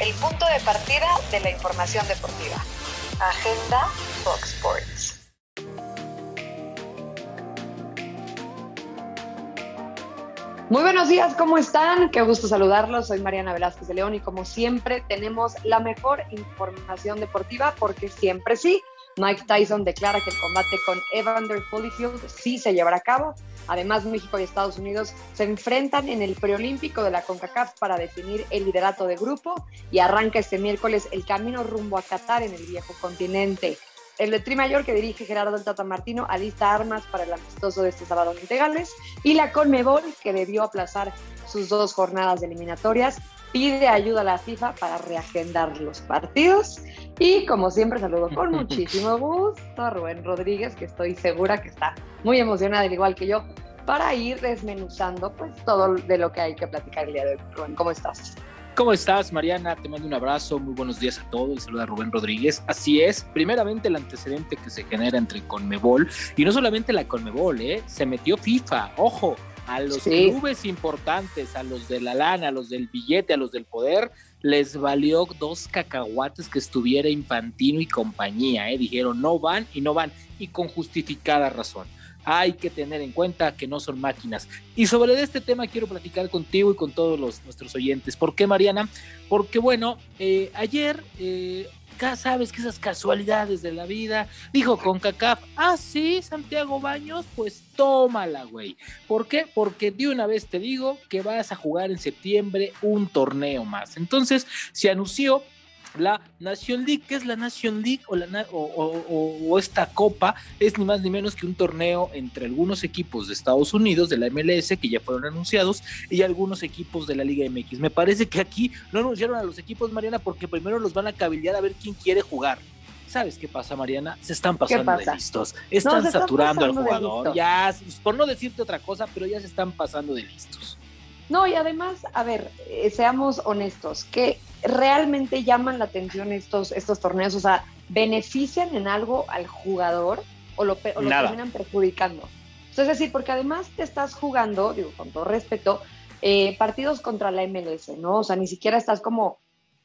el punto de partida de la información deportiva. Agenda Fox Sports. Muy buenos días, ¿cómo están? Qué gusto saludarlos. Soy Mariana Velázquez de León y como siempre tenemos la mejor información deportiva porque siempre sí. Mike Tyson declara que el combate con Evander Holyfield sí se llevará a cabo. Además, México y Estados Unidos se enfrentan en el preolímpico de la CONCACAF para definir el liderato de grupo y arranca este miércoles el camino rumbo a Qatar en el viejo continente. El de Tri Mayor que dirige Gerardo el Tata Martino alista armas para el amistoso de este sábado en Integrales y la Conmebol que debió aplazar sus dos jornadas eliminatorias pide ayuda a la FIFA para reagendar los partidos y como siempre saludo con muchísimo gusto a Rubén Rodríguez que estoy segura que está muy emocionada al igual que yo para ir desmenuzando pues todo de lo que hay que platicar el día de hoy. Rubén, ¿cómo estás? ¿Cómo estás, Mariana? Te mando un abrazo, muy buenos días a todos. Saluda Rubén Rodríguez. Así es, primeramente el antecedente que se genera entre Conmebol y no solamente la Conmebol, ¿eh? se metió FIFA, ojo, a los clubes importantes, a los de la lana, a los del billete, a los del poder, les valió dos cacahuates que estuviera Infantino y compañía, ¿eh? dijeron no van y no van, y con justificada razón hay que tener en cuenta que no son máquinas. Y sobre este tema quiero platicar contigo y con todos los, nuestros oyentes. ¿Por qué, Mariana? Porque, bueno, eh, ayer, eh, sabes que esas casualidades de la vida, dijo con CACAF, ah, sí, Santiago Baños, pues tómala, güey. ¿Por qué? Porque de una vez te digo que vas a jugar en septiembre un torneo más. Entonces, se anunció la Nation League. ¿Qué es la Nation League o, la, o, esta copa? Es ni más ni menos que un torneo entre algunos equipos de Estados Unidos, de la MLS, que ya fueron anunciados, y algunos equipos de la Liga MX. Me parece que aquí no anunciaron a los equipos, Mariana, porque primero los van a cabildear a ver quién quiere jugar. ¿Sabes qué pasa, Mariana? Se están pasando de listos. Están saturando al jugador. Ya, por no decirte otra cosa, pero ya se están pasando de listos. No, y además, a ver, eh, seamos honestos, que realmente llaman la atención estos, estos torneos? O sea, ¿benefician en algo al jugador o lo, o lo terminan perjudicando? es decir, porque además te estás jugando, digo, con todo respeto, eh, partidos contra la MLS, ¿no? O sea, ni siquiera estás como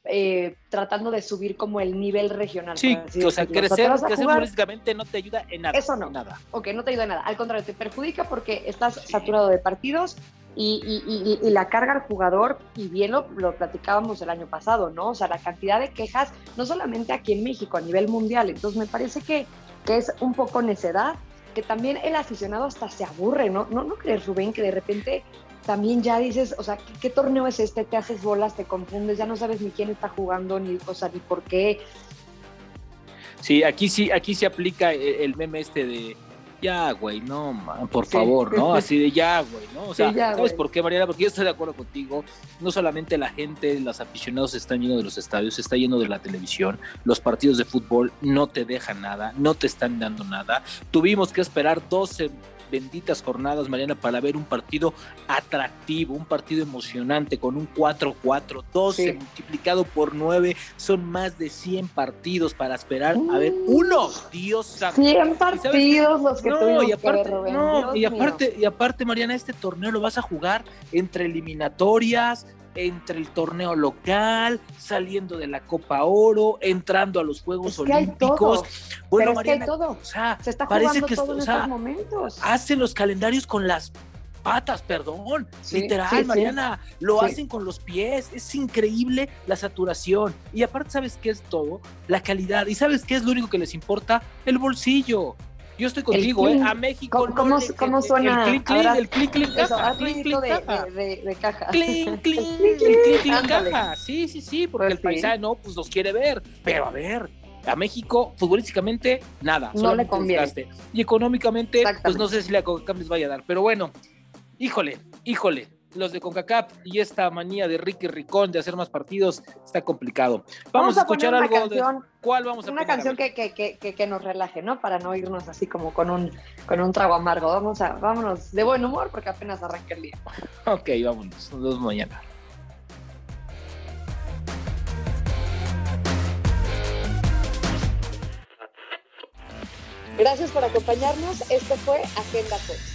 eh, tratando de subir como el nivel regional. Sí, o sea, crecer, crecer no te ayuda en nada. Eso no. nada. Ok, no te ayuda en nada. Al contrario, te perjudica porque estás saturado de partidos y, la carga al jugador, y bien lo, platicábamos el año pasado, ¿no? O sea, la cantidad de quejas, no solamente aquí en México, a nivel mundial. Entonces, me parece que, que es un poco necedad, que también el aficionado hasta se aburre, ¿no? ¿No, no crees, Rubén, que de repente también ya dices, o sea, ¿qué, torneo es este? Te haces bolas, te confundes, ya no sabes ni quién está jugando, ni, o sea, ni por qué. Sí, aquí sí, aquí se aplica el meme este de ya, güey, no, man, por favor, ¿no? Así de ya, güey, ¿no? O sea, ¿sabes por qué, Mariana? Porque yo estoy de acuerdo contigo. No solamente la gente, los aficionados están yendo de los estadios, está yendo de la televisión. Los partidos de fútbol no te dejan nada, no te están dando nada. Tuvimos que esperar 12 benditas jornadas, Mariana, para ver un partido atractivo, un partido emocionante con un 4-4, 12 multiplicado por 9, son más de 100 partidos para esperar a ver mm. uno, Dios santo. 100 partidos los que no, y aparte, no, y aparte, y aparte, Mariana, este torneo lo vas a jugar entre eliminatorias, entre el torneo local, saliendo de la Copa Oro, entrando a los Juegos Olímpicos. Bueno, Mariana, todo. O sea, se está parece que todo en estos momentos. Hacen los calendarios con las patas, perdón, literal, Mariana, lo hacen con los pies, es increíble la saturación. Y aparte, ¿sabes qué es todo? La calidad. ¿Y sabes qué es lo único que les importa? El bolsillo. Yo estoy contigo, ¿eh? A México. ¿Cómo, cómo, suena? El clic, clic, el clic, clic, caja. Clic, clic, caja. De, de, caja. Clic, clic, el clic, clic, caja. Sí, sí, sí, porque pues el paisano pues los quiere ver. Pero a ver, a México, futbolísticamente, nada. No le conviene. Y económicamente, pues no sé si la Coca les vaya a dar. Pero bueno, híjole, híjole los de CONCACAF y esta manía de Ricky Ricón de hacer más partidos está complicado. Vamos, a escuchar algo canción, ¿Cuál vamos a Una canción que, que, que, que, nos relaje, ¿no? Para no irnos así como con un, con un trago amargo. Vamos a, vámonos de buen humor porque apenas arranca el día. Ok, vámonos. Nos vemos mañana. Gracias por acompañarnos. Esto fue Agenda Fox.